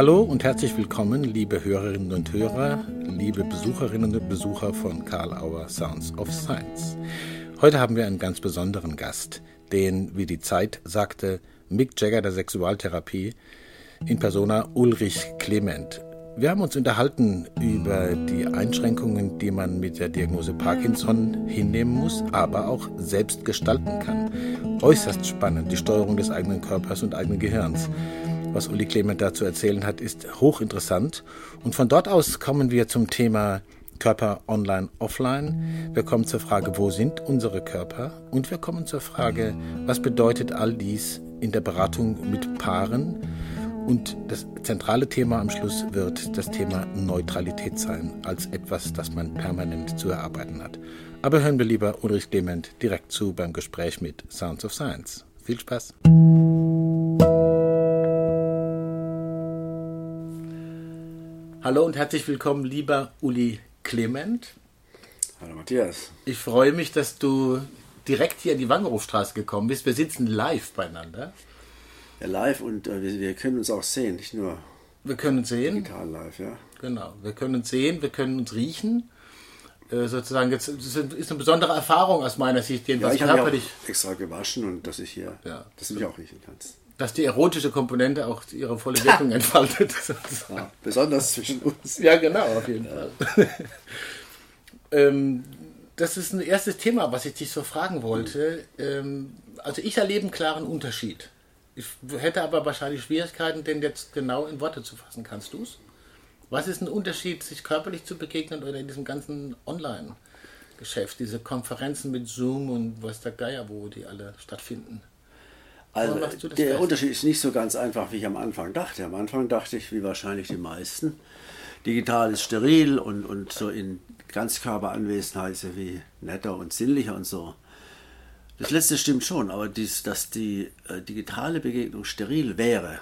Hallo und herzlich willkommen, liebe Hörerinnen und Hörer, liebe Besucherinnen und Besucher von Karl Auer Sounds of Science. Heute haben wir einen ganz besonderen Gast, den, wie die Zeit sagte, Mick Jagger der Sexualtherapie in persona Ulrich Clement. Wir haben uns unterhalten über die Einschränkungen, die man mit der Diagnose Parkinson hinnehmen muss, aber auch selbst gestalten kann. Äußerst spannend, die Steuerung des eigenen Körpers und eigenen Gehirns. Was Uli Clement dazu erzählen hat, ist hochinteressant. Und von dort aus kommen wir zum Thema Körper online, offline. Wir kommen zur Frage, wo sind unsere Körper? Und wir kommen zur Frage, was bedeutet all dies in der Beratung mit Paaren? Und das zentrale Thema am Schluss wird das Thema Neutralität sein, als etwas, das man permanent zu erarbeiten hat. Aber hören wir lieber Ulrich Clement direkt zu beim Gespräch mit Sounds of Science. Viel Spaß! Hallo und herzlich willkommen, lieber Uli Clement. Hallo Matthias. Ich freue mich, dass du direkt hier in die Wangerhofstraße gekommen bist. Wir sitzen live beieinander. Ja, live und äh, wir, wir, können uns auch sehen, nicht nur wir können uns sehen. digital live, ja. Genau, wir können uns sehen, wir können uns riechen. Äh, sozusagen, jetzt das ist eine besondere Erfahrung aus meiner Sicht, jedenfalls ja, ich körperlich. Auch extra gewaschen und dass ich hier, ja. dass du mich auch riechen kannst. Dass die erotische Komponente auch ihre volle Wirkung entfaltet. Ja, besonders zwischen uns. Ja, genau, auf jeden Fall. ähm, das ist ein erstes Thema, was ich dich so fragen wollte. Ähm, also ich erlebe einen klaren Unterschied ich hätte aber wahrscheinlich Schwierigkeiten, den jetzt genau in Worte zu fassen. Kannst du es? Was ist ein Unterschied, sich körperlich zu begegnen oder in diesem ganzen Online-Geschäft, diese Konferenzen mit Zoom und was der Geier, wo die alle stattfinden? Also der fest? Unterschied ist nicht so ganz einfach, wie ich am Anfang dachte. Am Anfang dachte ich, wie wahrscheinlich die meisten, digital ist steril und, und so in Ganzkörperanwesenheit wie netter und sinnlicher und so. Das letzte stimmt schon, aber dies, dass die äh, digitale Begegnung steril wäre,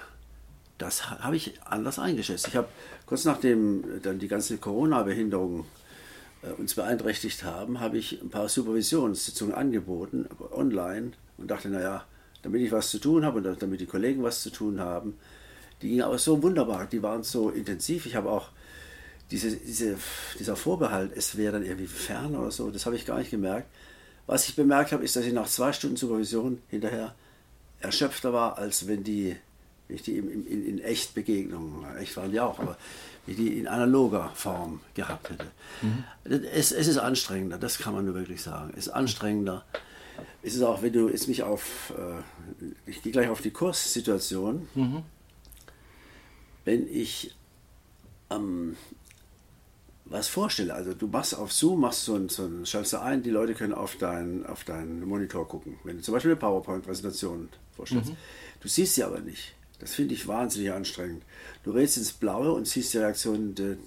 das habe ich anders eingeschätzt. Ich habe kurz nachdem äh, dann die ganzen Corona-Behinderungen äh, uns beeinträchtigt haben, habe ich ein paar Supervisionssitzungen angeboten, online, und dachte, naja, damit ich was zu tun habe und damit die Kollegen was zu tun haben, die gingen aber so wunderbar, die waren so intensiv. Ich habe auch diese, diese, dieser Vorbehalt, es wäre dann irgendwie fern oder so, das habe ich gar nicht gemerkt. Was ich bemerkt habe, ist, dass ich nach zwei Stunden Supervision hinterher erschöpfter war, als wenn die, wenn ich die in, in, in echt Begegnungen, echt waren die auch, aber wie die in analoger Form gehabt hätte. Mhm. Es, es, ist anstrengender, das kann man nur wirklich sagen. Es ist anstrengender. Es ist auch, wenn du jetzt mich auf, äh, ich gehe gleich auf die Kurssituation, mhm. wenn ich am was vorstelle. Also du machst auf Zoom, machst so ein, so ein schaltest du ein, die Leute können auf deinen auf deinen Monitor gucken. Wenn du zum Beispiel eine PowerPoint-Präsentation vorstellst. Mhm. Du siehst sie aber nicht. Das finde ich wahnsinnig anstrengend. Du redest ins Blaue und siehst die Reaktion de,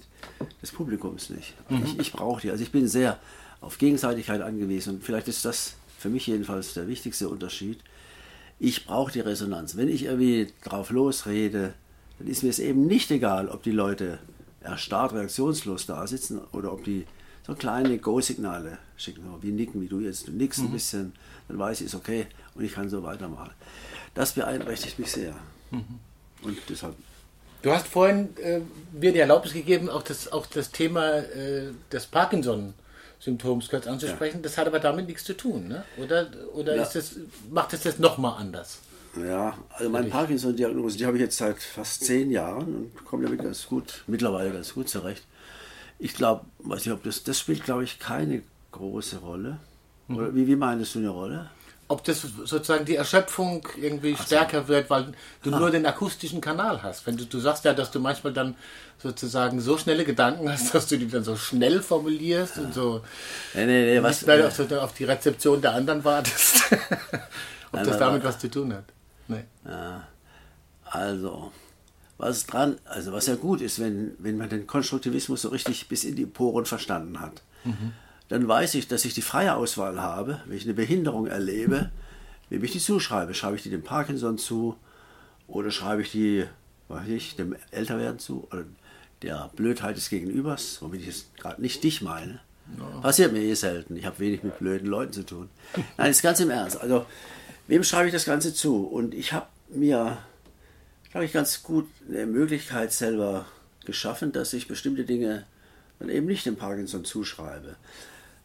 des Publikums nicht. Mhm. Ich, ich brauche die. Also ich bin sehr auf Gegenseitigkeit angewiesen und vielleicht ist das für mich jedenfalls der wichtigste Unterschied. Ich brauche die Resonanz. Wenn ich irgendwie drauf losrede, dann ist mir es eben nicht egal, ob die Leute erstarrt reaktionslos da sitzen oder ob die so kleine Go-Signale schicken, wie nicken, wie du jetzt. Du nickst mhm. ein bisschen, dann weiß ich, ist okay und ich kann so weitermachen. Das beeinträchtigt mich sehr. Mhm. Und deshalb. Du hast vorhin äh, mir die Erlaubnis gegeben, auch das, auch das Thema äh, des Parkinson-Symptoms kurz anzusprechen. Ja. Das hat aber damit nichts zu tun, ne? oder? Oder ja. ist das, macht es das nochmal anders? Ja, also meine Parkinson-Diagnose, die habe ich jetzt seit fast zehn Jahren und komme damit ganz gut, mittlerweile ganz gut zurecht. Ich glaube, weiß nicht, ob das, das spielt, glaube ich, keine große Rolle. Oder mhm. wie, wie meinst du eine Rolle? Ob das sozusagen die Erschöpfung irgendwie Ach stärker so. wird, weil du ah. nur den akustischen Kanal hast. Wenn du, du sagst ja, dass du manchmal dann sozusagen so schnelle Gedanken hast, dass du die dann so schnell formulierst ja. und so nee, nee, nee, was, äh, auf, auf, die Rezeption der anderen wartest. Ob Nein, das damit was zu tun hat. Nee. Ja, also, was dran, also was ja gut ist, wenn, wenn man den Konstruktivismus so richtig bis in die Poren verstanden hat, mhm. Dann weiß ich, dass ich die freie Auswahl habe, wenn ich eine Behinderung erlebe, wem ich die zuschreibe. Schreibe ich die dem Parkinson zu oder schreibe ich die, weiß ich, dem Älterwerden zu oder der Blödheit des Gegenübers, womit ich es gerade nicht dich meine. Ja. Passiert mir eh selten. Ich habe wenig mit blöden Leuten zu tun. Nein, das ist ganz im Ernst. Also Wem schreibe ich das Ganze zu? Und ich habe mir habe ich ganz gut eine Möglichkeit selber geschaffen, dass ich bestimmte Dinge dann eben nicht dem Parkinson zuschreibe.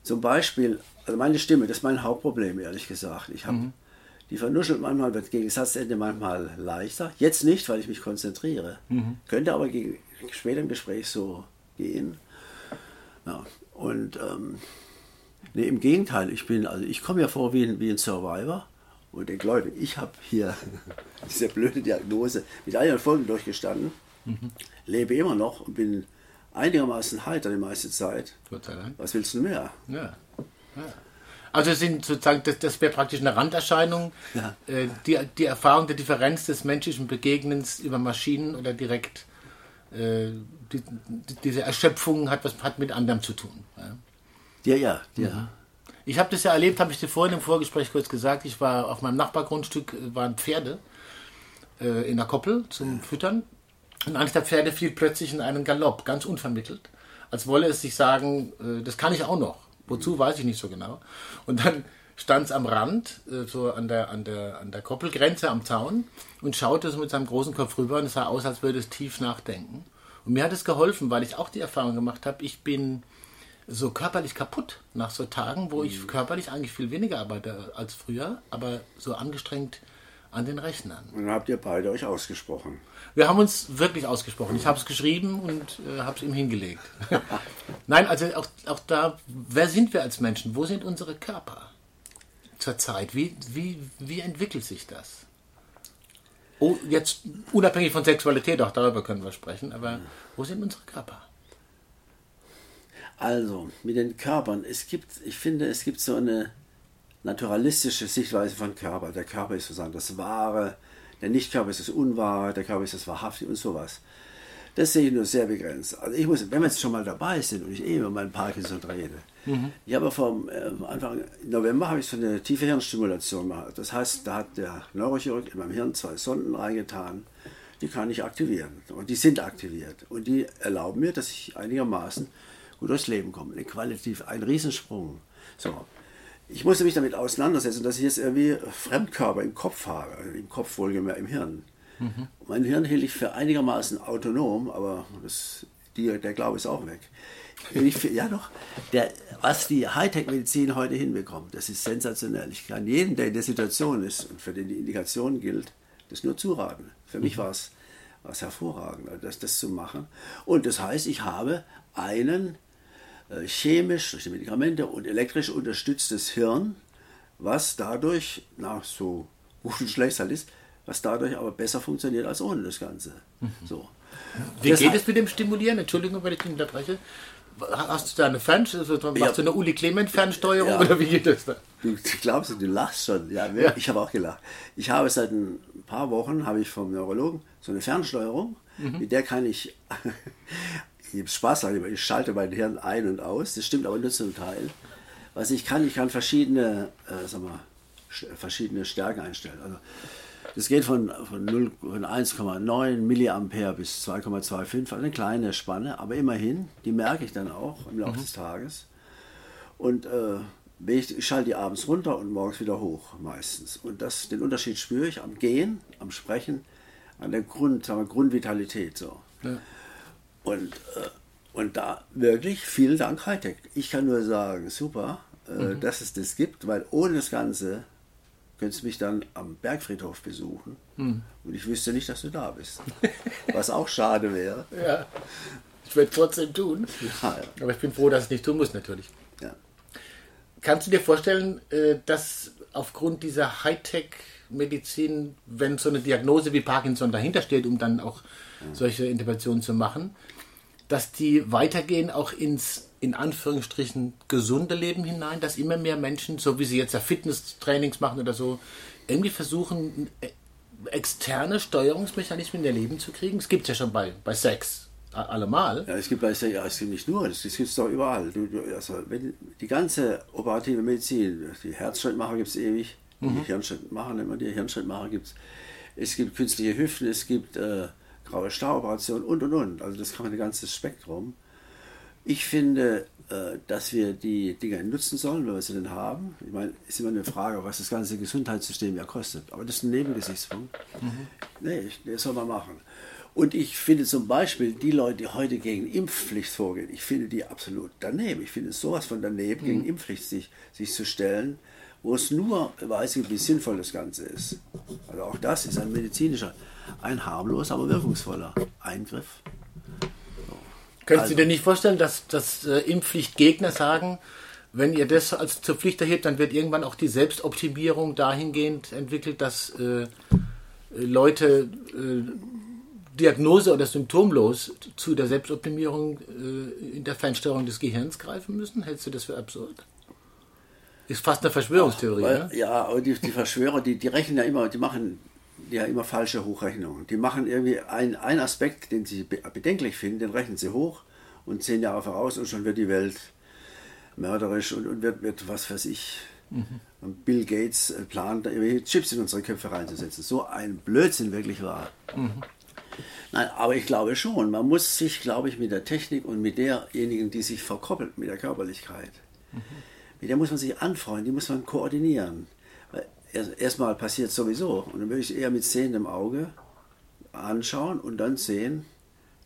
Zum Beispiel, also meine Stimme, das ist mein Hauptproblem, ehrlich gesagt. Ich habe mhm. die vernuschelt manchmal, wird gegen Satzende manchmal leichter. Jetzt nicht, weil ich mich konzentriere. Mhm. Könnte aber gegen, später im Gespräch so gehen. Ja, und ähm, nee, im Gegenteil, ich bin, also ich komme ja vor wie ein, wie ein Survivor und denke, Leute, ich habe hier diese blöde Diagnose mit all ihren Folgen durchgestanden, mhm. lebe immer noch und bin einigermaßen heiter die meiste Zeit. Was willst du mehr? Ja. ja. Also sind sozusagen, das, das wäre praktisch eine Randerscheinung, ja. äh, die, die Erfahrung der Differenz des menschlichen Begegnens über Maschinen oder direkt äh, die, diese Erschöpfung hat was hat mit anderem zu tun. Ja, ja, ja. ja. Mhm. Ich habe das ja erlebt, habe ich dir vorhin im Vorgespräch kurz gesagt. Ich war auf meinem Nachbargrundstück, äh, waren Pferde äh, in der Koppel zum Füttern. Und eines der Pferde fiel plötzlich in einen Galopp, ganz unvermittelt. Als wolle es sich sagen, äh, das kann ich auch noch. Wozu, weiß ich nicht so genau. Und dann stand es am Rand, äh, so an der, an, der, an der Koppelgrenze am Zaun und schaute so mit seinem großen Kopf rüber und es sah aus, als würde es tief nachdenken. Und mir hat es geholfen, weil ich auch die Erfahrung gemacht habe, ich bin so körperlich kaputt nach so Tagen, wo ich mhm. körperlich eigentlich viel weniger arbeite als früher, aber so angestrengt an den Rechnern. Und dann habt ihr beide euch ausgesprochen. Wir haben uns wirklich ausgesprochen. Ich habe es geschrieben und äh, habe es ihm hingelegt. Nein, also auch, auch da, wer sind wir als Menschen? Wo sind unsere Körper zurzeit? Wie, wie, wie entwickelt sich das? Oh, jetzt unabhängig von Sexualität, auch darüber können wir sprechen, aber wo sind unsere Körper? Also, mit den Körpern, es gibt, ich finde, es gibt so eine naturalistische Sichtweise von Körper. Der Körper ist sozusagen das Wahre, der Nichtkörper ist das Unwahre, der Körper ist das Wahrhaftige und sowas. Das sehe ich nur sehr begrenzt. Also ich muss, wenn wir jetzt schon mal dabei sind und ich eh über meinen Parkinson rede, mhm. ich habe vom äh, Anfang November habe ich so eine tiefe Hirnstimulation gemacht. Das heißt, da hat der Neurochirurg in meinem Hirn zwei Sonden reingetan, die kann ich aktivieren und die sind aktiviert und die erlauben mir, dass ich einigermaßen gut durchs Leben komme. Eine qualitativ ein Riesensprung. So, ich musste mich damit auseinandersetzen, dass ich jetzt irgendwie Fremdkörper im Kopf habe, im Kopf wohlgemerkt, im Hirn. Mhm. Mein Hirn hielt ich für einigermaßen autonom, aber das, die, der Glaube ist auch weg. Ich, ja doch, der, was die Hightech-Medizin heute hinbekommt, das ist sensationell. Ich kann jeden, der in der Situation ist und für den die Indikation gilt, das nur zuraten. Für mhm. mich war es hervorragend, das, das zu machen. Und das heißt, ich habe einen chemisch durch die Medikamente und elektrisch unterstütztes Hirn, was dadurch, na, so gut und schlecht halt ist, was dadurch aber besser funktioniert als ohne das Ganze. Mhm. So. Wie das geht es mit dem Stimulieren? Entschuldigung, wenn ich dich unterbreche. Hast du da eine Fernsteuerung? Also, machst ja. du eine Uli Clement Fernsteuerung ja. oder wie geht das da? Du glaubst, du lachst schon. Ja, ja. ich habe auch gelacht. Ich habe seit ein paar Wochen, habe ich vom Neurologen so eine Fernsteuerung, mhm. mit der kann ich ich habe Spaß daran, ich schalte mein Hirn ein und aus. Das stimmt aber nur zum Teil. Was ich kann, ich kann verschiedene, äh, sag mal, verschiedene Stärken einstellen. Also, das geht von, von, von 1,9 Milliampere bis 2,25, also eine kleine Spanne, aber immerhin, die merke ich dann auch im Laufe mhm. des Tages. Und äh, ich, ich schalte die abends runter und morgens wieder hoch meistens. Und das, den Unterschied spüre ich am Gehen, am Sprechen, an der Grund, sagen wir, Grundvitalität. So. Ja. Und, äh, und da wirklich vielen Dank Hightech. Ich kann nur sagen, super, äh, mhm. dass es das gibt, weil ohne das Ganze könntest du mich dann am Bergfriedhof besuchen mhm. und ich wüsste nicht, dass du da bist. Was auch schade wäre. Ja, ich werde trotzdem tun. Ja, ja. Aber ich bin froh, dass ich es nicht tun muss, natürlich. Ja. Kannst du dir vorstellen, äh, dass aufgrund dieser Hightech-Medizin, wenn so eine Diagnose wie Parkinson dahinter steht, um dann auch solche Interventionen zu machen, dass die weitergehen auch ins, in Anführungsstrichen, gesunde Leben hinein, dass immer mehr Menschen, so wie sie jetzt ja Fitnesstrainings machen oder so, irgendwie versuchen, äh, externe Steuerungsmechanismen in ihr Leben zu kriegen. Es gibt ja schon bei, bei Sex allemal. Ja, es gibt bei Sex, ja, es gibt nicht nur, das gibt es doch überall. Du, du, also, wenn, die ganze operative Medizin, die Herzschrittmacher gibt es ewig, mhm. die Hirnschrittmacher nennen wir die, Hirnschrittmacher gibt es. Es gibt künstliche Hüften, es gibt äh, graue Staroperation und und und. Also das kann man ein ganzes Spektrum. Ich finde, äh, dass wir die Dinge nutzen sollen, wenn wir sie denn haben. Ich meine, es ist immer eine Frage, was das ganze Gesundheitssystem ja kostet. Aber das ist ein Nebengesichtspunkt. Mhm. Nee, das soll man machen. Und ich finde zum Beispiel die Leute, die heute gegen Impfpflicht vorgehen, ich finde die absolut daneben. Ich finde es sowas von daneben, mhm. gegen Impfpflicht sich, sich zu stellen, wo es nur weiß, wie sinnvoll das Ganze ist. Also auch das ist ein medizinischer, ein harmloser, aber wirkungsvoller Eingriff. Können also. Sie dir nicht vorstellen, dass, dass äh, Impfpflichtgegner sagen, wenn ihr das als zur Pflicht erhebt, dann wird irgendwann auch die Selbstoptimierung dahingehend entwickelt, dass äh, Leute äh, Diagnose oder symptomlos zu der Selbstoptimierung äh, in der Feinsteuerung des Gehirns greifen müssen? Hältst du das für absurd? Ist fast eine Verschwörungstheorie. Ach, weil, ne? Ja, aber die, die Verschwörer, die, die rechnen ja immer, die machen ja immer falsche Hochrechnungen. Die machen irgendwie einen Aspekt, den sie bedenklich finden, den rechnen sie hoch und zehn Jahre voraus und schon wird die Welt mörderisch und, und wird, wird, was weiß ich, mhm. und Bill Gates äh, plant, irgendwelche Chips in unsere Köpfe reinzusetzen. So ein Blödsinn wirklich war. Mhm. Nein, aber ich glaube schon, man muss sich, glaube ich, mit der Technik und mit derjenigen, die sich verkoppelt mit der Körperlichkeit, mhm. Mit der muss man sich anfreunden, die muss man koordinieren erstmal passiert sowieso. Und dann würde ich es eher mit sehendem Auge anschauen und dann sehen,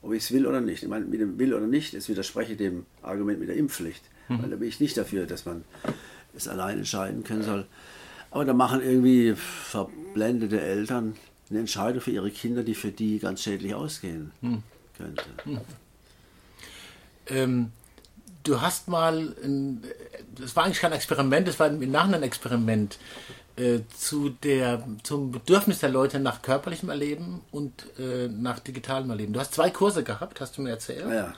ob ich es will oder nicht. Ich meine, mit dem will oder nicht, es widerspreche dem Argument mit der Impfpflicht. Mhm. Weil da bin ich nicht dafür, dass man es allein entscheiden können soll. Aber da machen irgendwie verblendete Eltern eine Entscheidung für ihre Kinder, die für die ganz schädlich ausgehen mhm. könnte. Mhm. Ähm, du hast mal, ein, das war eigentlich kein Experiment, das war im Nachhinein ein Experiment. Äh, zu der, zum Bedürfnis der Leute nach körperlichem Erleben und äh, nach digitalem Erleben. Du hast zwei Kurse gehabt, hast du mir erzählt. Ja.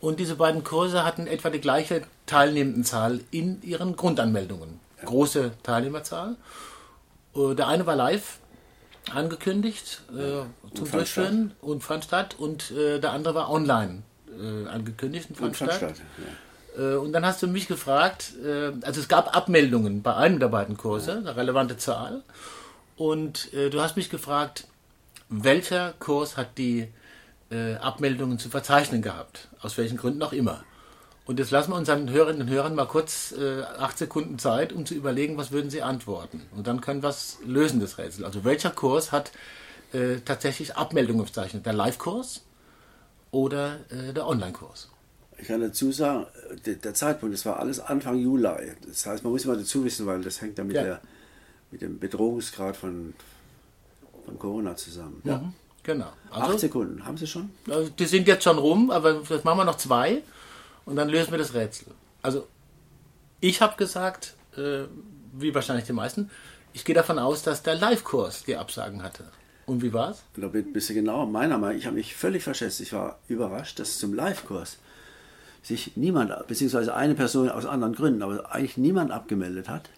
Und diese beiden Kurse hatten etwa die gleiche Teilnehmendenzahl in ihren Grundanmeldungen. Ja. Große Teilnehmerzahl. Äh, der eine war live angekündigt äh, zum und Durchführen und fand statt und äh, der andere war online äh, angekündigt und fand, und fand statt. statt und dann hast du mich gefragt, äh, also es gab Abmeldungen bei einem der beiden Kurse, eine relevante Zahl. Und äh, du hast mich gefragt, welcher Kurs hat die Abmeldungen zu verzeichnen gehabt? Aus welchen Gründen auch immer. Und jetzt lassen wir unseren Hörerinnen und Hörern mal kurz äh, acht Sekunden Zeit, um zu überlegen, was würden sie antworten. Und dann können wir es lösen, das Rätsel. Also welcher Kurs hat äh, tatsächlich Abmeldungen verzeichnet? Der Live-Kurs oder äh, der Online-Kurs? Ich kann dazu sagen, der Zeitpunkt, das war alles Anfang Juli. Das heißt, man muss immer dazu wissen, weil das hängt ja mit, ja. Der, mit dem Bedrohungsgrad von, von Corona zusammen. Ja, mhm, genau. Also, Acht Sekunden, haben Sie schon? Also die sind jetzt schon rum, aber das machen wir noch zwei und dann lösen wir das Rätsel. Also, ich habe gesagt, äh, wie wahrscheinlich die meisten, ich gehe davon aus, dass der Live-Kurs die Absagen hatte. Und wie war's? Da bin ein bisschen genauer. Meiner Meinung ich habe mich völlig verschätzt. Ich war überrascht, dass zum Live-Kurs sich niemand, beziehungsweise eine Person aus anderen Gründen, aber eigentlich niemand abgemeldet hat.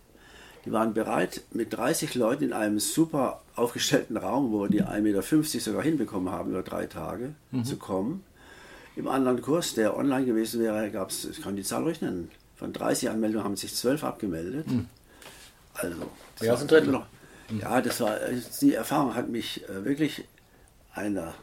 Die waren bereit, mit 30 Leuten in einem super aufgestellten Raum, wo die 1,50 Meter sogar hinbekommen haben, über drei Tage mhm. zu kommen. Im anderen Kurs, der online gewesen wäre, gab es, ich kann die Zahl ruhig nennen, von 30 Anmeldungen haben sich 12 abgemeldet. Mhm. Also, das ja, war noch, mhm. ja, das war, die Erfahrung hat mich äh, wirklich einer,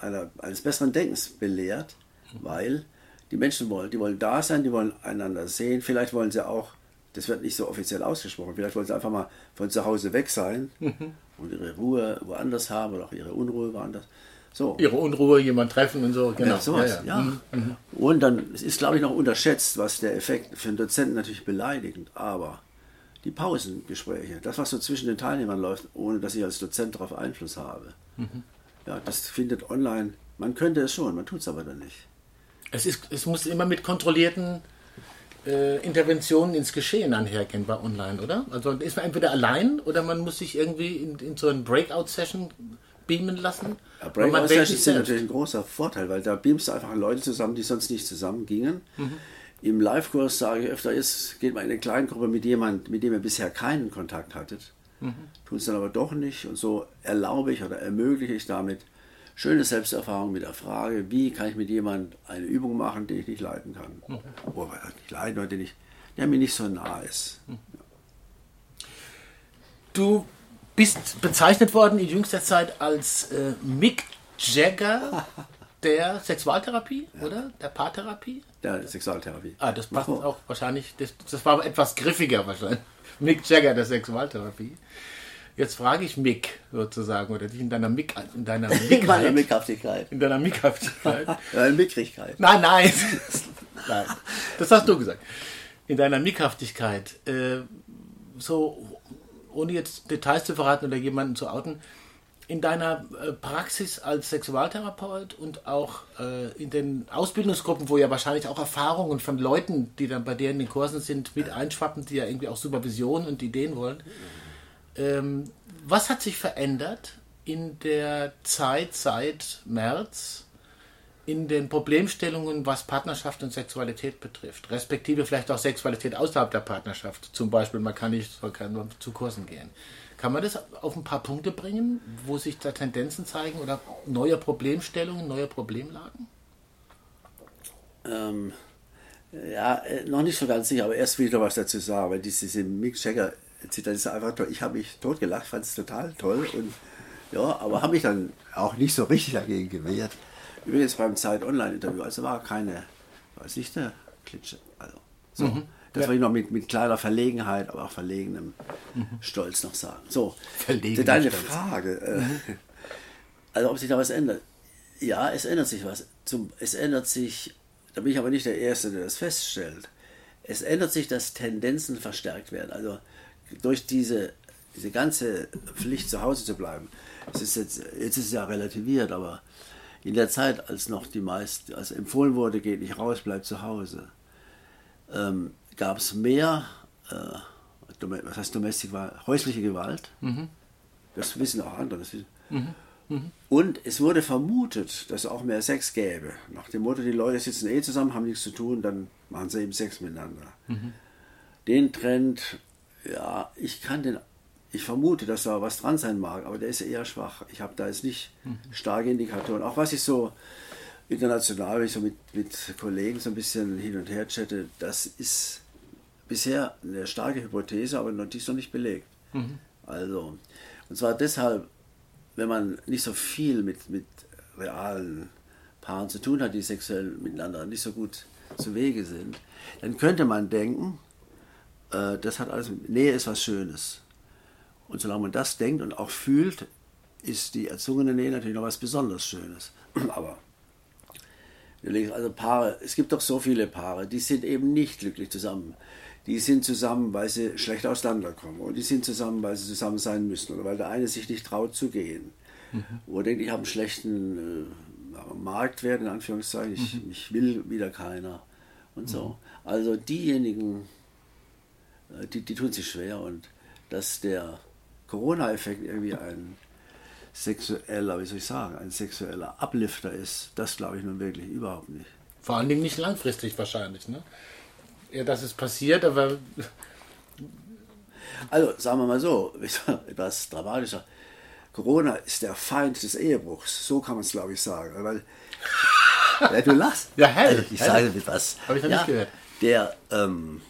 einer, eines besseren Denkens belehrt. Weil die Menschen wollen. Die wollen da sein, die wollen einander sehen. Vielleicht wollen sie auch, das wird nicht so offiziell ausgesprochen, vielleicht wollen sie einfach mal von zu Hause weg sein mhm. und ihre Ruhe woanders haben oder auch ihre Unruhe woanders. So. Ihre Unruhe, jemand treffen und so, genau. Ja, sowas, ja. ja. Mhm. mhm. Und dann es ist, glaube ich, noch unterschätzt, was der Effekt für einen Dozenten natürlich beleidigend, aber die Pausengespräche, das, was so zwischen den Teilnehmern läuft, ohne dass ich als Dozent darauf Einfluss habe, mhm. ja, das findet online, man könnte es schon, man tut es aber dann nicht. Es, ist, es muss immer mit kontrollierten äh, Interventionen ins Geschehen einhergehen bei Online, oder? Also ist man entweder allein oder man muss sich irgendwie in, in so eine Breakout-Session beamen lassen. Ja, Breakout-Sessions sind natürlich ein großer Vorteil, weil da beamst du einfach Leute zusammen, die sonst nicht zusammen gingen. Mhm. Im Live-Kurs sage ich öfter, ist, geht man in eine Kleingruppe mit jemandem, mit dem ihr bisher keinen Kontakt hattet. Mhm. Tun es dann aber doch nicht und so erlaube ich oder ermögliche ich damit schöne Selbsterfahrung mit der Frage, wie kann ich mit jemandem eine Übung machen, die ich nicht leiten kann. Mhm. Oder nicht leiten, oder den der mir nicht so nah ist. Mhm. Du bist bezeichnet worden in jüngster Zeit als äh, Mick Jagger der Sexualtherapie, ja. oder? Der Paartherapie? Der Sexualtherapie. Ah, das passt oh. auch wahrscheinlich, das, das war etwas griffiger wahrscheinlich. Mick Jagger der Sexualtherapie. Jetzt frage ich Mick sozusagen, oder dich in deiner Mick, in deiner Mickhaftigkeit. In deiner Mickhaftigkeit. in Mickrigkeit. Nein, nein. nein. Das hast du gesagt. In deiner Mickhaftigkeit. Äh, so, ohne jetzt Details zu verraten oder jemanden zu outen, in deiner äh, Praxis als Sexualtherapeut und auch äh, in den Ausbildungsgruppen, wo ja wahrscheinlich auch Erfahrungen von Leuten, die dann bei dir in den Kursen sind, mit einschwappen, die ja irgendwie auch Supervision und Ideen wollen. Ähm, was hat sich verändert in der Zeit seit März in den Problemstellungen, was Partnerschaft und Sexualität betrifft, respektive vielleicht auch Sexualität außerhalb der Partnerschaft? Zum Beispiel, man kann nicht man kann zu Kursen gehen. Kann man das auf ein paar Punkte bringen, wo sich da Tendenzen zeigen oder neue Problemstellungen, neue Problemlagen? Ähm, ja, äh, noch nicht so ganz sicher, aber erst wieder was dazu sagen, weil diese Mick Jagger Zitat ist einfach toll. Ich habe mich totgelacht, fand es total toll und ja, aber habe mich dann auch nicht so richtig dagegen gewehrt. Übrigens beim Zeit Online-Interview, also war keine, weiß nicht, eine Klitsche. Also, so. Mhm. Das ja. will ich noch mit, mit kleiner Verlegenheit, aber auch verlegenem mhm. Stolz noch sagen. So, Verlegen deine Stolz. Frage. Äh, mhm. Also, ob sich da was ändert. Ja, es ändert sich was. Zum, es ändert sich, da bin ich aber nicht der Erste, der das feststellt. Es ändert sich, dass Tendenzen verstärkt werden. Also, durch diese, diese ganze Pflicht zu Hause zu bleiben. Es ist jetzt, jetzt ist es ja relativiert, aber in der Zeit, als noch die meisten, als empfohlen wurde, geht nicht raus, bleibt zu Hause, ähm, gab es mehr, äh, was heißt Domestik, häusliche Gewalt. Mhm. Das wissen auch andere. Wissen. Mhm. Mhm. Und es wurde vermutet, dass es auch mehr Sex gäbe. Nach dem Motto, die Leute sitzen eh zusammen, haben nichts zu tun, dann machen sie eben Sex miteinander. Mhm. Den Trend, ja, ich kann den, ich vermute, dass da was dran sein mag, aber der ist eher schwach. Ich habe da jetzt nicht mhm. starke Indikatoren. Auch was ich so international, wenn ich so mit, mit Kollegen so ein bisschen hin und her chatte, das ist bisher eine starke Hypothese, aber noch, die ist noch nicht belegt. Mhm. Also, und zwar deshalb, wenn man nicht so viel mit, mit realen Paaren zu tun hat, die sexuell miteinander nicht so gut zu Wege sind, dann könnte man denken, äh, das hat alles, Nähe ist was Schönes. Und solange man das denkt und auch fühlt, ist die erzwungene Nähe natürlich noch was besonders Schönes. Aber also Paare, es gibt doch so viele Paare, die sind eben nicht glücklich zusammen die sind zusammen, weil sie schlecht auseinanderkommen. Und die sind zusammen, weil sie zusammen sein müssen oder weil der eine sich nicht traut zu gehen. Mhm. Oder denkt, ich habe einen schlechten äh, Marktwert, in Anführungszeichen, ich, mhm. mich will wieder keiner. Und so. Mhm. Also diejenigen, die, die tun sich schwer und dass der Corona-Effekt irgendwie ein sexueller, wie soll ich sagen, ein sexueller Uplifter ist, das glaube ich nun wirklich überhaupt nicht. Vor allen Dingen nicht langfristig wahrscheinlich, ne? ja, dass es passiert, aber. Also, sagen wir mal so, etwas dramatischer. Corona ist der Feind des Ehebruchs. So kann man es, glaube ich, sagen. Weil, ja, du lachst. Ja, hell. Also, ich hell. sage etwas. Habe ich noch ja, nicht gehört. Der, ähm,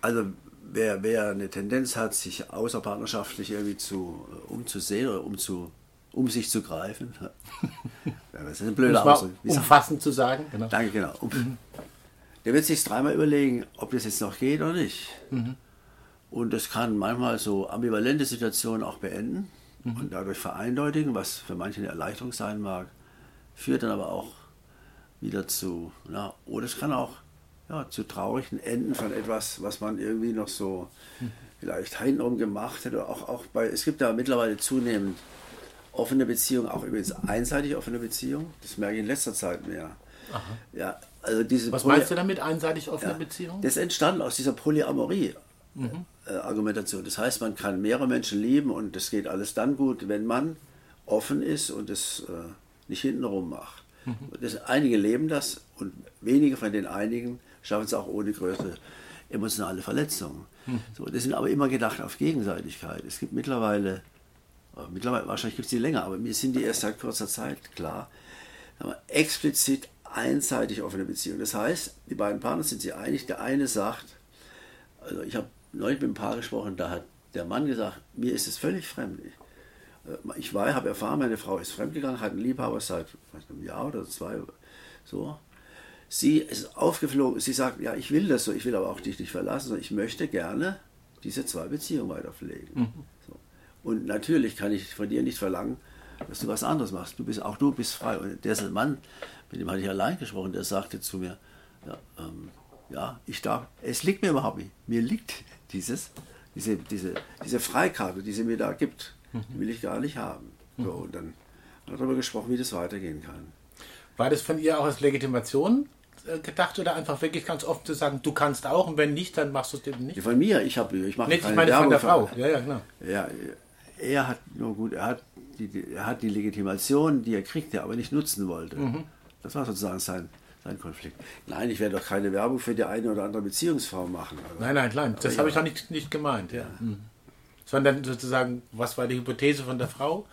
also, wer, wer eine Tendenz hat, sich außerpartnerschaftlich irgendwie zu, äh, umzusehen oder um, zu, um sich zu greifen, das ist ein blöder Ausdruck. Umfassend zu sagen. Genau. Danke, genau. Mhm der wird sich dreimal überlegen, ob das jetzt noch geht oder nicht. Mhm. Und das kann manchmal so ambivalente Situationen auch beenden mhm. und dadurch vereindeutigen, was für manche eine Erleichterung sein mag, führt dann aber auch wieder zu, na, oder es kann auch ja, zu traurigen Enden von etwas, was man irgendwie noch so vielleicht hintenrum gemacht hätte. Auch, auch bei, es gibt da mittlerweile zunehmend offene Beziehungen, auch übrigens einseitig offene Beziehungen. Das merke ich in letzter Zeit mehr. Aha. Ja, also diese Was Poly meinst du damit, einseitig offene ja, Beziehung? Das entstand aus dieser Polyamorie-Argumentation. Mhm. Das heißt, man kann mehrere Menschen lieben und das geht alles dann gut, wenn man offen ist und es äh, nicht hintenrum macht. Mhm. Das, einige leben das und wenige von den einigen schaffen es auch ohne größere emotionale Verletzungen. Mhm. So, das sind aber immer gedacht auf Gegenseitigkeit. Es gibt mittlerweile, äh, mittlerweile wahrscheinlich gibt es die länger, aber mir sind die erst seit kurzer Zeit klar, explizit einseitig offene Beziehung. Das heißt, die beiden Partner sind sich einig. Der eine sagt, also ich habe neulich mit einem Paar gesprochen, da hat der Mann gesagt, mir ist es völlig fremd. Äh, ich war, habe erfahren, meine Frau ist fremdgegangen, hat einen Liebhaber seit einem Jahr oder zwei, so. Sie ist aufgeflogen, sie sagt, ja, ich will das so, ich will aber auch dich nicht verlassen, sondern ich möchte gerne diese zwei Beziehungen weiterpflegen. Mhm. So. Und natürlich kann ich von dir nicht verlangen, dass du was anderes machst. Du bist, auch du bist frei. Und der Mann, mit dem hatte ich allein gesprochen, der sagte zu mir, ja, ähm, ja, ich darf, es liegt mir überhaupt nicht. Mir liegt dieses, diese, diese, diese Freikarte, die sie mir da gibt, die will ich gar nicht haben. So, mhm. und dann hat er darüber gesprochen, wie das weitergehen kann. War das von ihr auch als Legitimation gedacht oder einfach wirklich ganz offen zu sagen, du kannst auch und wenn nicht, dann machst du es eben nicht? Von mir, ich habe, ich mache nicht, keine ich meine Werbung von der Frau. Ja, ja, genau. Ja, er hat nur gut, er hat die, er hat die Legitimation, die er kriegte, aber nicht nutzen wollte. Mhm. Das war sozusagen sein, sein Konflikt. Nein, ich werde doch keine Werbung für die eine oder andere Beziehungsform machen. Also. Nein, nein, nein, das ja. habe ich doch nicht, nicht gemeint. Ja. ja. Mhm. Sondern sozusagen, was war die Hypothese von der Frau?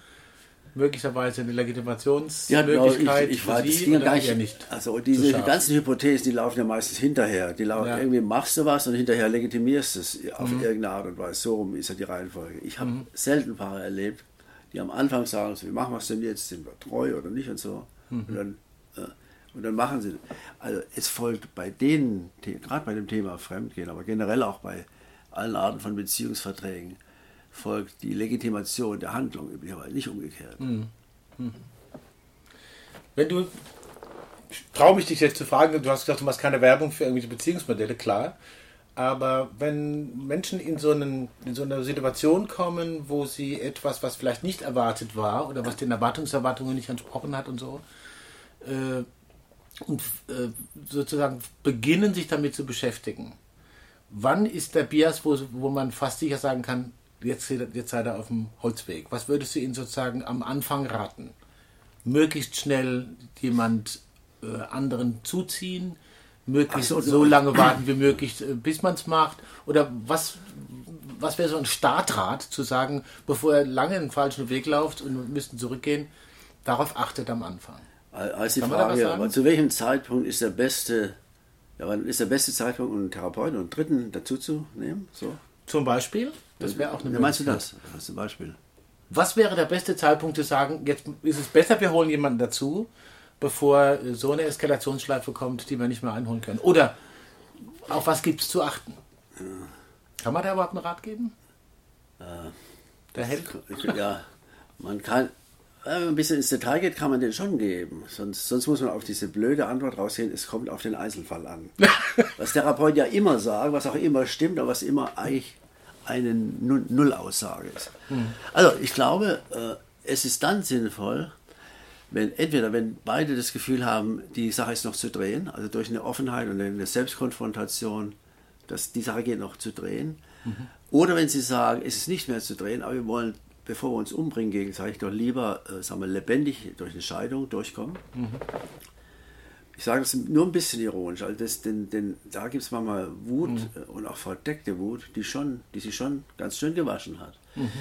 Möglicherweise eine Legitimationsmöglichkeit ja, ich, ich weiß, das ging gar nicht, nicht. Also diese die ganzen Hypothesen, die laufen ja meistens hinterher. Die laufen, ja. irgendwie machst du was und hinterher legitimierst es auf mhm. irgendeine Art und Weise. So rum ist ja die Reihenfolge. Ich habe mhm. selten Paare erlebt, die am Anfang sagen, so, wie machen wir es denn jetzt? Sind wir treu oder nicht und so. Mhm. Und, dann, äh, und dann machen sie. Also es folgt bei denen, gerade bei dem Thema Fremdgehen, aber generell auch bei allen Arten von Beziehungsverträgen, folgt die Legitimation der Handlung üblicherweise, nicht umgekehrt. Mhm. Mhm. Wenn du, traue mich dich jetzt zu fragen, du hast gesagt, du machst keine Werbung für irgendwelche Beziehungsmodelle, klar. Aber wenn Menschen in so, einen, in so eine Situation kommen, wo sie etwas, was vielleicht nicht erwartet war oder was den Erwartungserwartungen nicht entsprochen hat und so, äh, und äh, sozusagen beginnen sich damit zu beschäftigen, wann ist der Bias, wo, wo man fast sicher sagen kann, jetzt, jetzt seid ihr auf dem Holzweg. Was würdest du ihnen sozusagen am Anfang raten? Möglichst schnell jemand äh, anderen zuziehen, möglichst so, so, lange warten wie möglich, äh, bis man es macht? Oder was, was wäre so ein Startrat zu sagen, bevor er lange einen falschen Weg läuft und müssten zurückgehen, darauf achtet am Anfang? Als die Frage, zu welchem Zeitpunkt ist der beste, ja, wann ist der beste Zeitpunkt, um einen Therapeuten und einen Dritten dazu zu nehmen? So? Zum Beispiel? Das wäre auch eine ja, Meinst du das? Das zum Beispiel. Was wäre der beste Zeitpunkt zu sagen, jetzt ist es besser, wir holen jemanden dazu, bevor so eine Eskalationsschleife kommt, die wir nicht mehr einholen können? Oder auf was gibt es zu achten? Ja. Kann man da überhaupt einen Rat geben? Äh, der Held? Ja, man kann, wenn man ein bisschen ins Detail geht, kann man den schon geben. Sonst, sonst muss man auf diese blöde Antwort raussehen, es kommt auf den Einzelfall an. was Therapeuten ja immer sagen, was auch immer stimmt, aber was immer eigentlich eine Nullaussage ist. Mhm. Also ich glaube, äh, es ist dann sinnvoll, wenn entweder wenn beide das Gefühl haben, die Sache ist noch zu drehen, also durch eine Offenheit und eine Selbstkonfrontation, dass die Sache geht noch zu drehen, mhm. oder wenn sie sagen, es ist nicht mehr zu drehen, aber wir wollen, bevor wir uns umbringen gegenseitig, doch lieber, äh, sagen wir, lebendig durch eine Scheidung durchkommen. Mhm ich sage das nur ein bisschen ironisch, also das, denn, denn da gibt es manchmal Wut mhm. und auch verdeckte Wut, die, schon, die sich schon ganz schön gewaschen hat. Mhm.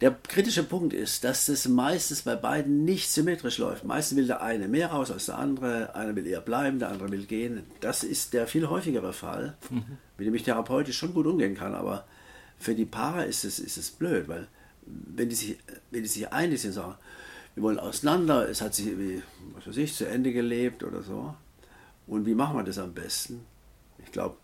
Der kritische Punkt ist, dass das meistens bei beiden nicht symmetrisch läuft. Meistens will der eine mehr raus als der andere, einer will eher bleiben, der andere will gehen. Das ist der viel häufigere Fall, mhm. mit dem ich therapeutisch schon gut umgehen kann, aber für die Paare ist es, ist es blöd, weil wenn die sich, wenn die sich einig sind, sagen, wir wollen auseinander, es hat sich irgendwie, was weiß ich, zu Ende gelebt oder so. Und wie machen wir das am besten? Ich glaube,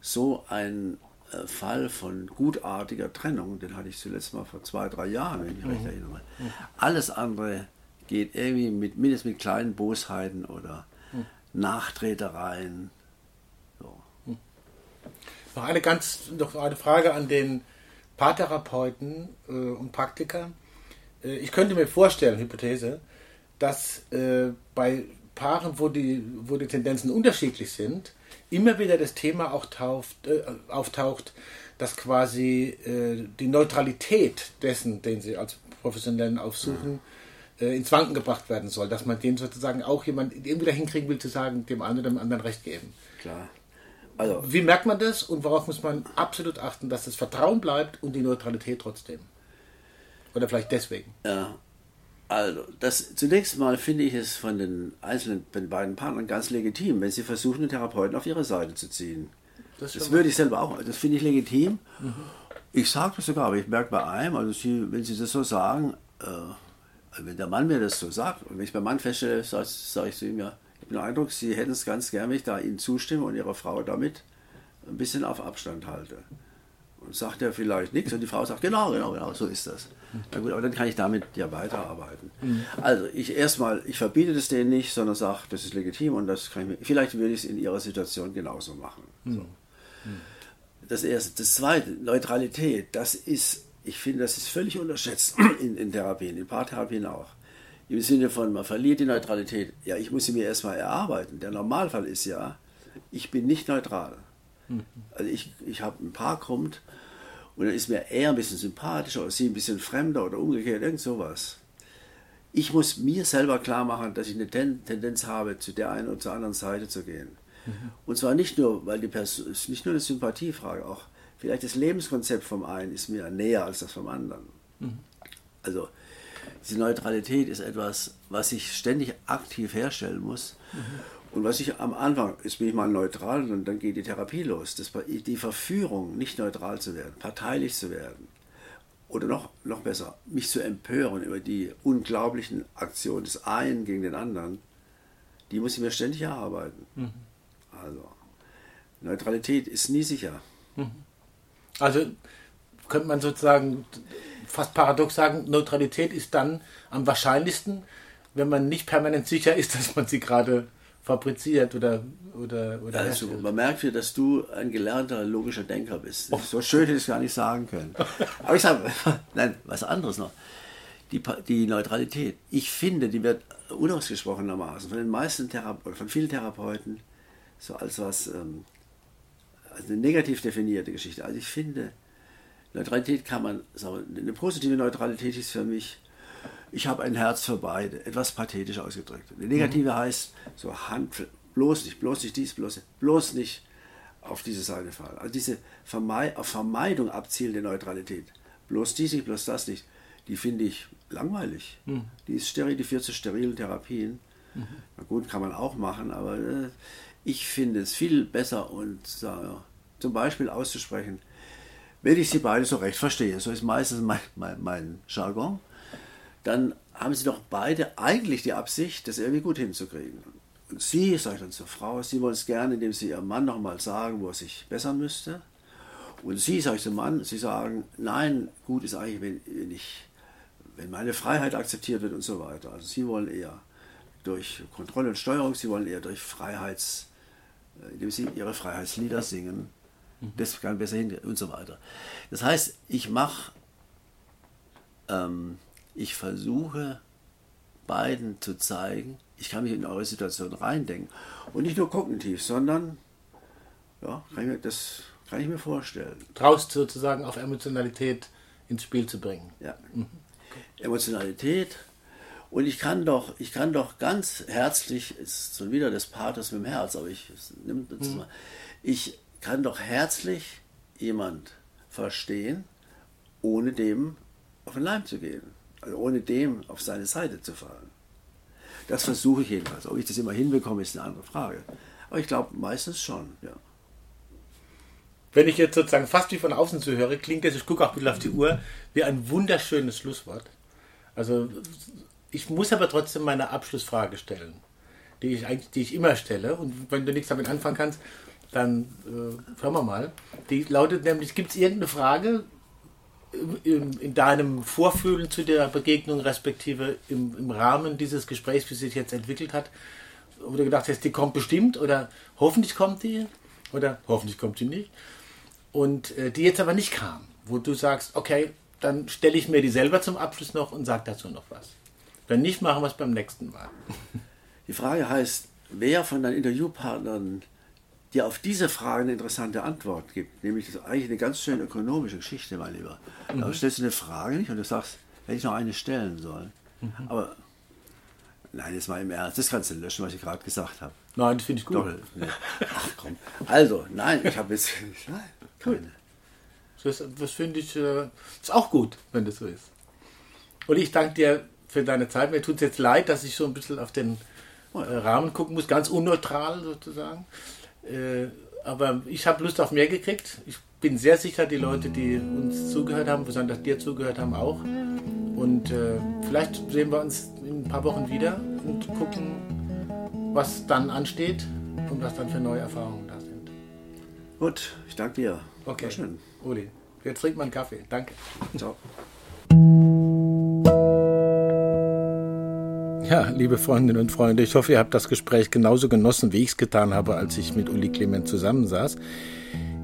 so ein äh, Fall von gutartiger Trennung, den hatte ich zuletzt mal vor zwei, drei Jahren, wenn ich recht mhm. erinnere. Mhm. Alles andere geht irgendwie mit, mindestens mit kleinen Bosheiten oder mhm. Nachtretereien. So. Noch eine ganz, noch eine Frage an den Paartherapeuten äh, und Praktiker. Äh, ich könnte mir vorstellen, Hypothese, dass äh, bei Paaren, wo die, wo die Tendenzen unterschiedlich sind, immer wieder das Thema auch tauft, äh, auftaucht, dass quasi äh, die Neutralität dessen, den sie als Professionellen aufsuchen, äh, ins Wanken gebracht werden soll. Dass man den sozusagen auch jemand irgendwie dahin kriegen will, zu sagen, dem einen oder dem anderen Recht geben. Klar. Also, Wie merkt man das und worauf muss man absolut achten, dass das Vertrauen bleibt und die Neutralität trotzdem? Oder vielleicht deswegen. Ja. Also, das, zunächst mal finde ich es von den einzelnen den beiden Partnern ganz legitim, wenn sie versuchen, den Therapeuten auf ihre Seite zu ziehen. Das, das würde ich selber auch, das finde ich legitim. Mhm. Ich sage das sogar, aber ich merke bei einem, also sie, wenn sie das so sagen, äh, also wenn der Mann mir das so sagt und wenn ich beim Mann feststelle, sage sag ich zu ihm ja, ich habe den Eindruck, Sie hätten es ganz gern, wenn ich da Ihnen zustimme und Ihrer Frau damit ein bisschen auf Abstand halte. Sagt er vielleicht nichts und die Frau sagt, genau, genau, genau, so ist das. Na gut, aber dann kann ich damit ja weiterarbeiten. Mhm. Also ich erstmal, ich verbiete das denen nicht, sondern sage, das ist legitim und das kann ich mir, vielleicht würde ich es in ihrer Situation genauso machen. Mhm. So. Das erste. Das zweite, Neutralität, das ist, ich finde, das ist völlig unterschätzt in, in Therapien, in Paartherapien auch. Im Sinne von, man verliert die Neutralität. Ja, ich muss sie mir erstmal erarbeiten. Der Normalfall ist ja, ich bin nicht neutral. Also ich, ich habe ein Paar kommt und dann ist mir eher ein bisschen sympathischer oder sie ein bisschen fremder oder umgekehrt, irgend sowas. Ich muss mir selber klar machen, dass ich eine Ten Tendenz habe, zu der einen oder zur anderen Seite zu gehen. Mhm. Und zwar nicht nur, weil die Person, ist nicht nur eine Sympathiefrage, auch vielleicht das Lebenskonzept vom einen ist mir näher als das vom anderen. Mhm. Also diese Neutralität ist etwas, was ich ständig aktiv herstellen muss. Mhm. Und was ich am Anfang, jetzt bin ich mal neutral und dann geht die Therapie los. Das, die Verführung, nicht neutral zu werden, parteilich zu werden. Oder noch, noch besser, mich zu empören über die unglaublichen Aktionen des einen gegen den anderen, die muss ich mir ständig erarbeiten. Mhm. Also, Neutralität ist nie sicher. Mhm. Also könnte man sozusagen fast paradox sagen, Neutralität ist dann am wahrscheinlichsten, wenn man nicht permanent sicher ist, dass man sie gerade fabriziert oder oder, oder also, man merkt hier, dass du ein gelernter logischer Denker bist. Oh. So schön hätte ich es gar nicht sagen können. Aber ich sage, nein, was anderes noch. Die, die Neutralität, ich finde, die wird unausgesprochenermaßen von den meisten Therapeuten, von vielen Therapeuten so als was, ähm, als eine negativ definierte Geschichte. Also ich finde, Neutralität kann man, sagen, eine positive Neutralität ist für mich, ich habe ein Herz für beide, etwas pathetisch ausgedrückt. Eine negative mhm. heißt so Hand, bloß nicht, bloß nicht dies, bloß, bloß nicht auf diese Seite fallen. Also diese Vermeid auf Vermeidung abzielende Neutralität, bloß dies nicht, bloß das nicht, die finde ich langweilig. Mhm. Die ist steril, die führt zu sterilen Therapien. Mhm. Na gut, kann man auch machen, aber äh, ich finde es viel besser und äh, zum Beispiel auszusprechen, wenn ich sie beide so recht verstehe, so ist meistens mein, mein, mein Jargon, dann haben sie doch beide eigentlich die Absicht, das irgendwie gut hinzukriegen. Und sie, sage ich dann zur Frau, sie wollen es gerne, indem sie ihrem Mann nochmal sagen, wo er sich bessern müsste. Und sie, sage ich zum Mann, sie sagen, nein, gut ist eigentlich, wenn, wenn, ich, wenn meine Freiheit akzeptiert wird und so weiter. Also sie wollen eher durch Kontrolle und Steuerung, sie wollen eher durch Freiheits, äh, indem sie ihre Freiheitslieder singen, mhm. das kann besser hin und so weiter. Das heißt, ich mache ähm, ich versuche beiden zu zeigen, ich kann mich in eure Situation reindenken. Und nicht nur kognitiv, sondern ja, kann mir, das kann ich mir vorstellen. Traust sozusagen auf Emotionalität ins Spiel zu bringen. Ja. Mhm. Emotionalität. Und ich kann doch, ich kann doch ganz herzlich, ist so wieder das Pathos mit dem Herz, aber ich nimm das mhm. mal. Ich kann doch herzlich jemand verstehen, ohne dem auf den Leim zu gehen. Also ohne dem auf seine Seite zu fallen. Das versuche ich jedenfalls. Ob ich das immer hinbekomme, ist eine andere Frage. Aber ich glaube meistens schon, ja. Wenn ich jetzt sozusagen fast wie von außen zuhöre, klingt das, ich gucke auch ein bisschen auf die Uhr, wie ein wunderschönes Schlusswort. Also ich muss aber trotzdem meine Abschlussfrage stellen, die ich eigentlich, die ich immer stelle. Und wenn du nichts damit anfangen kannst, dann äh, hören wir mal. Die lautet nämlich, gibt es irgendeine Frage, in, in, deinem Vorfühlen zu der Begegnung, respektive im, im, Rahmen dieses Gesprächs, wie sich jetzt entwickelt hat, wo du gedacht hast, die kommt bestimmt oder hoffentlich kommt die oder hoffentlich kommt sie nicht und äh, die jetzt aber nicht kam, wo du sagst, okay, dann stelle ich mir die selber zum Abschluss noch und sage dazu noch was. Wenn nicht, machen wir es beim nächsten Mal. Die Frage heißt, wer von deinen Interviewpartnern die auf diese Frage eine interessante Antwort gibt. Nämlich, das ist eigentlich eine ganz schön ökonomische Geschichte, mein Lieber. Mhm. Da stellst du eine Frage nicht und du sagst, hätte ich noch eine stellen sollen. Mhm. Aber nein, jetzt mal im Ernst, das kannst du löschen, was ich gerade gesagt habe. Nein, das finde ich gut. Doch, nee. Ach komm. Also, nein, ich habe jetzt nein, keine. Das, das finde ich äh, ist auch gut, wenn das so ist. Und ich danke dir für deine Zeit. Mir tut es jetzt leid, dass ich so ein bisschen auf den äh, Rahmen gucken muss, ganz unneutral sozusagen. Äh, aber ich habe Lust auf mehr gekriegt. Ich bin sehr sicher, die Leute, die uns zugehört haben, besonders dir zugehört haben, auch. Und äh, vielleicht sehen wir uns in ein paar Wochen wieder und gucken, was dann ansteht und was dann für neue Erfahrungen da sind. Gut, ich danke dir. Okay. War schön. Uli, jetzt trinkt man einen Kaffee. Danke. Ciao. Ja, liebe Freundinnen und Freunde, ich hoffe, ihr habt das Gespräch genauso genossen, wie ich es getan habe, als ich mit Uli Clement zusammensaß.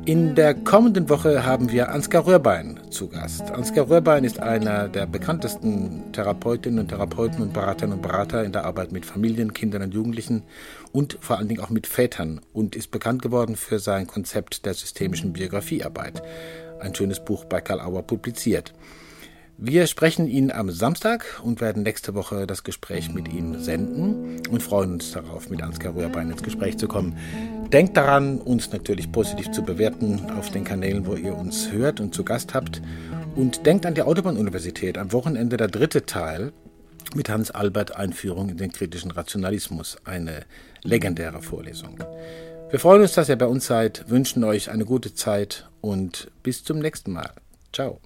In der kommenden Woche haben wir Ansgar Röhrbein zu Gast. Ansgar Röhrbein ist einer der bekanntesten Therapeutinnen und Therapeuten und Beraterinnen und Berater in der Arbeit mit Familien, Kindern und Jugendlichen und vor allen Dingen auch mit Vätern und ist bekannt geworden für sein Konzept der systemischen Biografiearbeit. Ein schönes Buch bei Karl Auer publiziert. Wir sprechen ihn am Samstag und werden nächste Woche das Gespräch mit ihm senden und freuen uns darauf, mit Ansgar Röhrbein ins Gespräch zu kommen. Denkt daran, uns natürlich positiv zu bewerten auf den Kanälen, wo ihr uns hört und zu Gast habt. Und denkt an die Autobahn-Universität. Am Wochenende der dritte Teil mit Hans Albert Einführung in den kritischen Rationalismus. Eine legendäre Vorlesung. Wir freuen uns, dass ihr bei uns seid, wünschen euch eine gute Zeit und bis zum nächsten Mal. Ciao.